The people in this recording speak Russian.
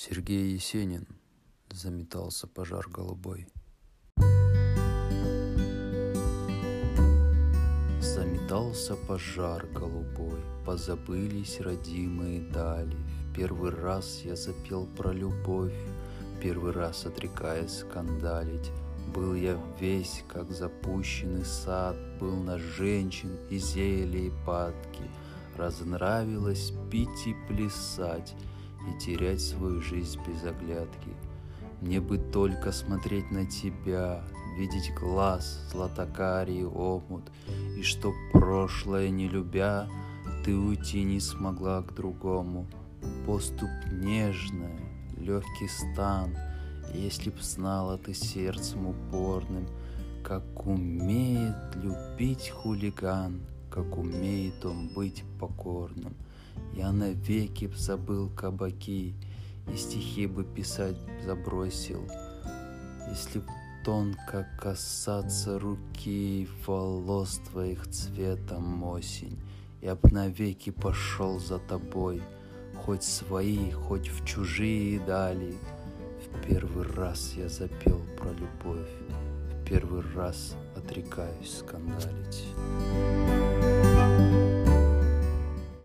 Сергей Есенин заметался пожар голубой. Заметался пожар голубой, позабылись родимые дали. В первый раз я запел про любовь, первый раз отрекаясь скандалить. Был я весь, как запущенный сад, был на женщин и зелье и падки. Разнравилось пить и плясать, и терять свою жизнь без оглядки. Мне бы только смотреть на тебя, видеть глаз, златокарий омут, и что прошлое не любя, ты уйти не смогла к другому. Поступ нежная, легкий стан, если б знала ты сердцем упорным, как умеет любить хулиган, как умеет он быть покорным — я навеки б забыл кабаки И стихи бы писать забросил, Если б тонко касаться руки Волос твоих цветом осень, Я б навеки пошел за тобой, Хоть свои, хоть в чужие дали. В первый раз я запел про любовь, В первый раз отрекаюсь скандалить.